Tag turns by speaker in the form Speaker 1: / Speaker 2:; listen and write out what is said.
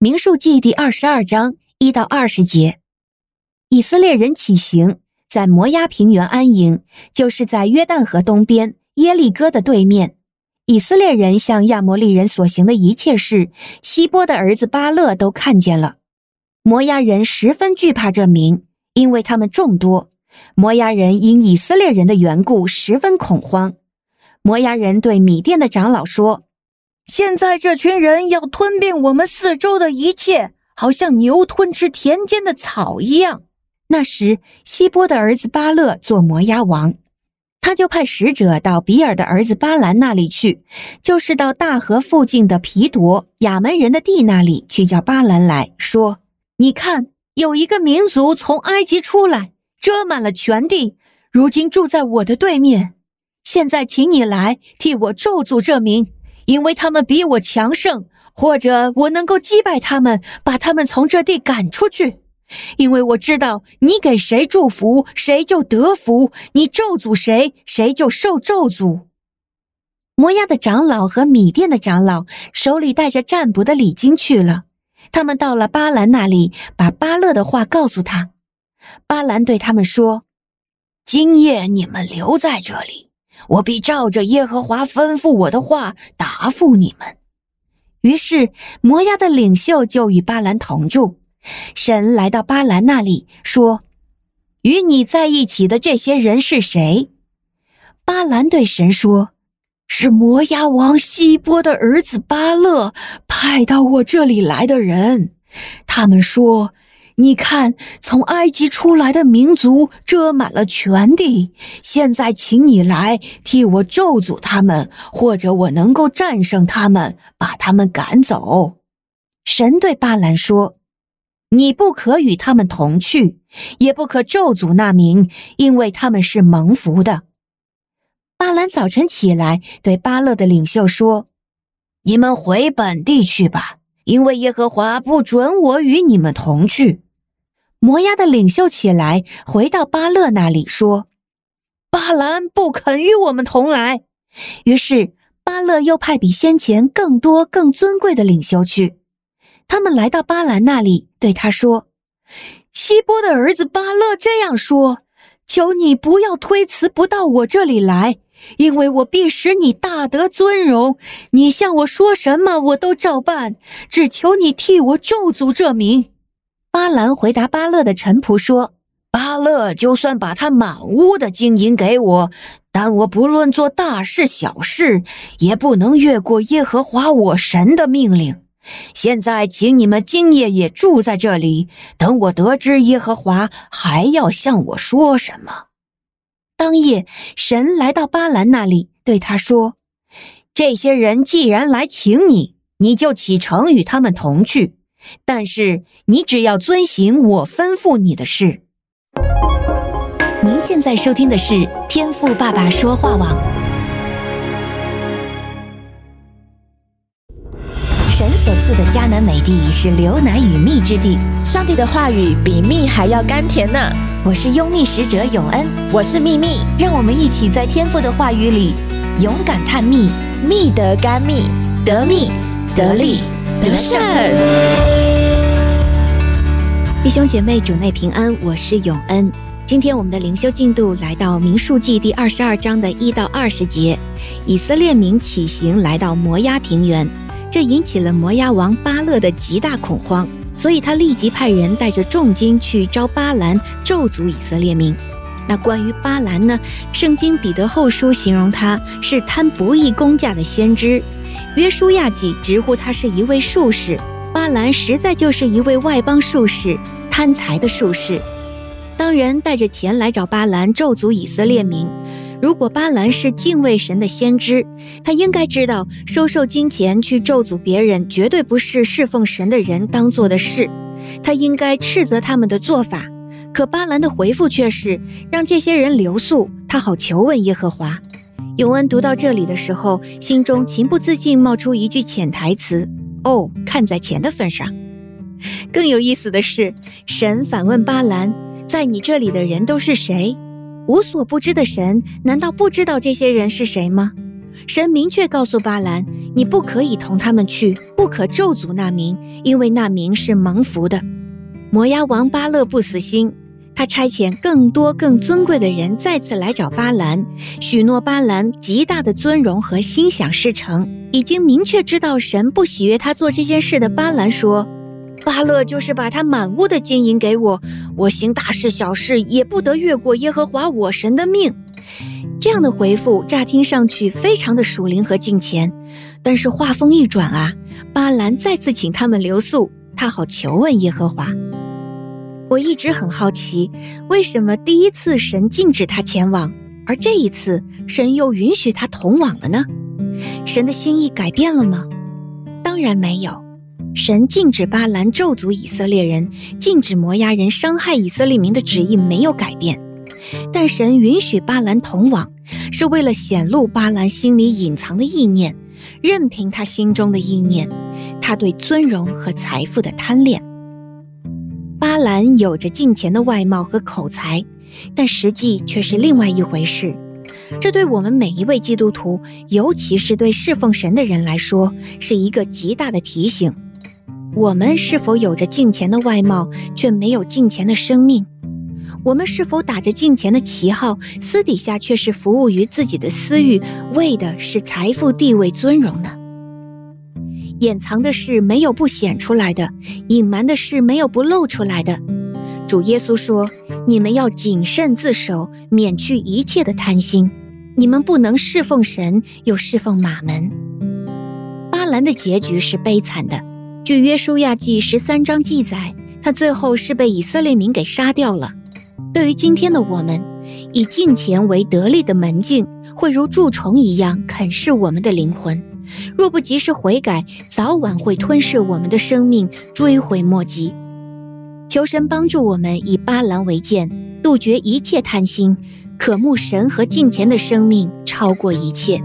Speaker 1: 民数记第二十二章一到二十节，以色列人起行，在摩押平原安营，就是在约旦河东边耶利哥的对面。以色列人向亚摩利人所行的一切事，希波的儿子巴勒都看见了。摩押人十分惧怕这民，因为他们众多。摩押人因以色列人的缘故十分恐慌。摩押人对米甸的长老说：“现在这群人要吞并我们四周的一切，好像牛吞吃田间的草一样。”那时，希波的儿子巴勒做摩押王，他就派使者到比尔的儿子巴兰那里去，就是到大河附近的皮夺亚门人的地那里去，叫巴兰来说：“你看，有一个民族从埃及出来。”遮满了全地，如今住在我的对面。现在，请你来替我咒诅这名，因为他们比我强盛，或者我能够击败他们，把他们从这地赶出去。因为我知道，你给谁祝福，谁就得福；你咒诅谁，谁就受咒诅。摩押的长老和米甸的长老手里带着占卜的礼金去了。他们到了巴兰那里，把巴勒的话告诉他。巴兰对他们说：“今夜你们留在这里，我必照着耶和华吩咐我的话答复你们。”于是摩押的领袖就与巴兰同住。神来到巴兰那里，说：“与你在一起的这些人是谁？”巴兰对神说：“是摩押王希波的儿子巴勒派到我这里来的人。”他们说。你看，从埃及出来的民族遮满了全地。现在，请你来替我咒诅他们，或者我能够战胜他们，把他们赶走。神对巴兰说：“你不可与他们同去，也不可咒诅那民，因为他们是蒙福的。”巴兰早晨起来，对巴勒的领袖说：“你们回本地去吧，因为耶和华不准我与你们同去。”摩押的领袖起来，回到巴勒那里说：“巴兰不肯与我们同来。”于是巴勒又派比先前更多、更尊贵的领袖去。他们来到巴兰那里，对他说：“希波的儿子巴勒这样说：求你不要推辞，不到我这里来，因为我必使你大得尊荣。你向我说什么，我都照办。只求你替我咒诅这民。”巴兰回答巴勒的臣仆说：“巴勒就算把他满屋的金银给我，但我不论做大事小事，也不能越过耶和华我神的命令。现在，请你们今夜也住在这里，等我得知耶和华还要向我说什么。”当夜，神来到巴兰那里，对他说：“这些人既然来请你，你就启程与他们同去。”但是你只要遵行我吩咐你的事。您现在收听的是天赋爸爸说话网。神所赐的迦南美地是流奶与蜜之地，
Speaker 2: 上帝的话语比蜜还要甘甜呢。
Speaker 1: 我是优蜜使者永恩，
Speaker 2: 我是蜜蜜，
Speaker 1: 让我们一起在天赋的话语里勇敢探蜜，
Speaker 2: 蜜得甘蜜，
Speaker 1: 得蜜得利。
Speaker 2: 得胜，
Speaker 1: 弟兄姐妹主内平安，我是永恩。今天我们的灵修进度来到民数记第二十二章的一到二十节。以色列民起行来到摩押平原，这引起了摩押王巴勒的极大恐慌，所以他立即派人带着重金去招巴兰咒诅以色列民。那关于巴兰呢？圣经彼得后书形容他是贪不义工价的先知。约书亚记直呼他是一位术士，巴兰实在就是一位外邦术士，贪财的术士。当人带着钱来找巴兰咒诅以色列民，如果巴兰是敬畏神的先知，他应该知道收受金钱去咒诅别人，绝对不是侍奉神的人当做的事。他应该斥责他们的做法。可巴兰的回复却是让这些人留宿，他好求问耶和华。永恩读到这里的时候，心中情不自禁冒出一句潜台词：“哦，看在钱的份上。”更有意思的是，神反问巴兰：“在你这里的人都是谁？”无所不知的神难道不知道这些人是谁吗？神明确告诉巴兰：“你不可以同他们去，不可咒诅那民，因为那民是蒙福的。”摩押王巴勒不死心，他差遣更多更尊贵的人再次来找巴兰，许诺巴兰极大的尊荣和心想事成。已经明确知道神不喜悦他做这件事的巴兰说：“巴勒就是把他满屋的金银给我，我行大事小事也不得越过耶和华我神的命。”这样的回复乍听上去非常的属灵和敬虔，但是话锋一转啊，巴兰再次请他们留宿，他好求问耶和华。我一直很好奇，为什么第一次神禁止他前往，而这一次神又允许他同往了呢？神的心意改变了吗？当然没有。神禁止巴兰咒诅以色列人，禁止摩押人伤害以色列民的旨意没有改变，但神允许巴兰同往，是为了显露巴兰心里隐藏的意念，任凭他心中的意念，他对尊荣和财富的贪恋。兰有着敬虔的外貌和口才，但实际却是另外一回事。这对我们每一位基督徒，尤其是对侍奉神的人来说，是一个极大的提醒。我们是否有着敬虔的外貌，却没有敬虔的生命？我们是否打着敬虔的旗号，私底下却是服务于自己的私欲，为的是财富、地位、尊荣呢？掩藏的事没有不显出来的，隐瞒的事没有不露出来的。主耶稣说：“你们要谨慎自守，免去一切的贪心。你们不能侍奉神，又侍奉玛门。”巴兰的结局是悲惨的。据约书亚记十三章记载，他最后是被以色列民给杀掉了。对于今天的我们，以敬虔为得力的门径，会如蛀虫一样啃噬我们的灵魂。若不及时悔改，早晚会吞噬我们的生命，追悔莫及。求神帮助我们以巴兰为鉴，杜绝一切贪心，渴慕神和敬虔的生命超过一切。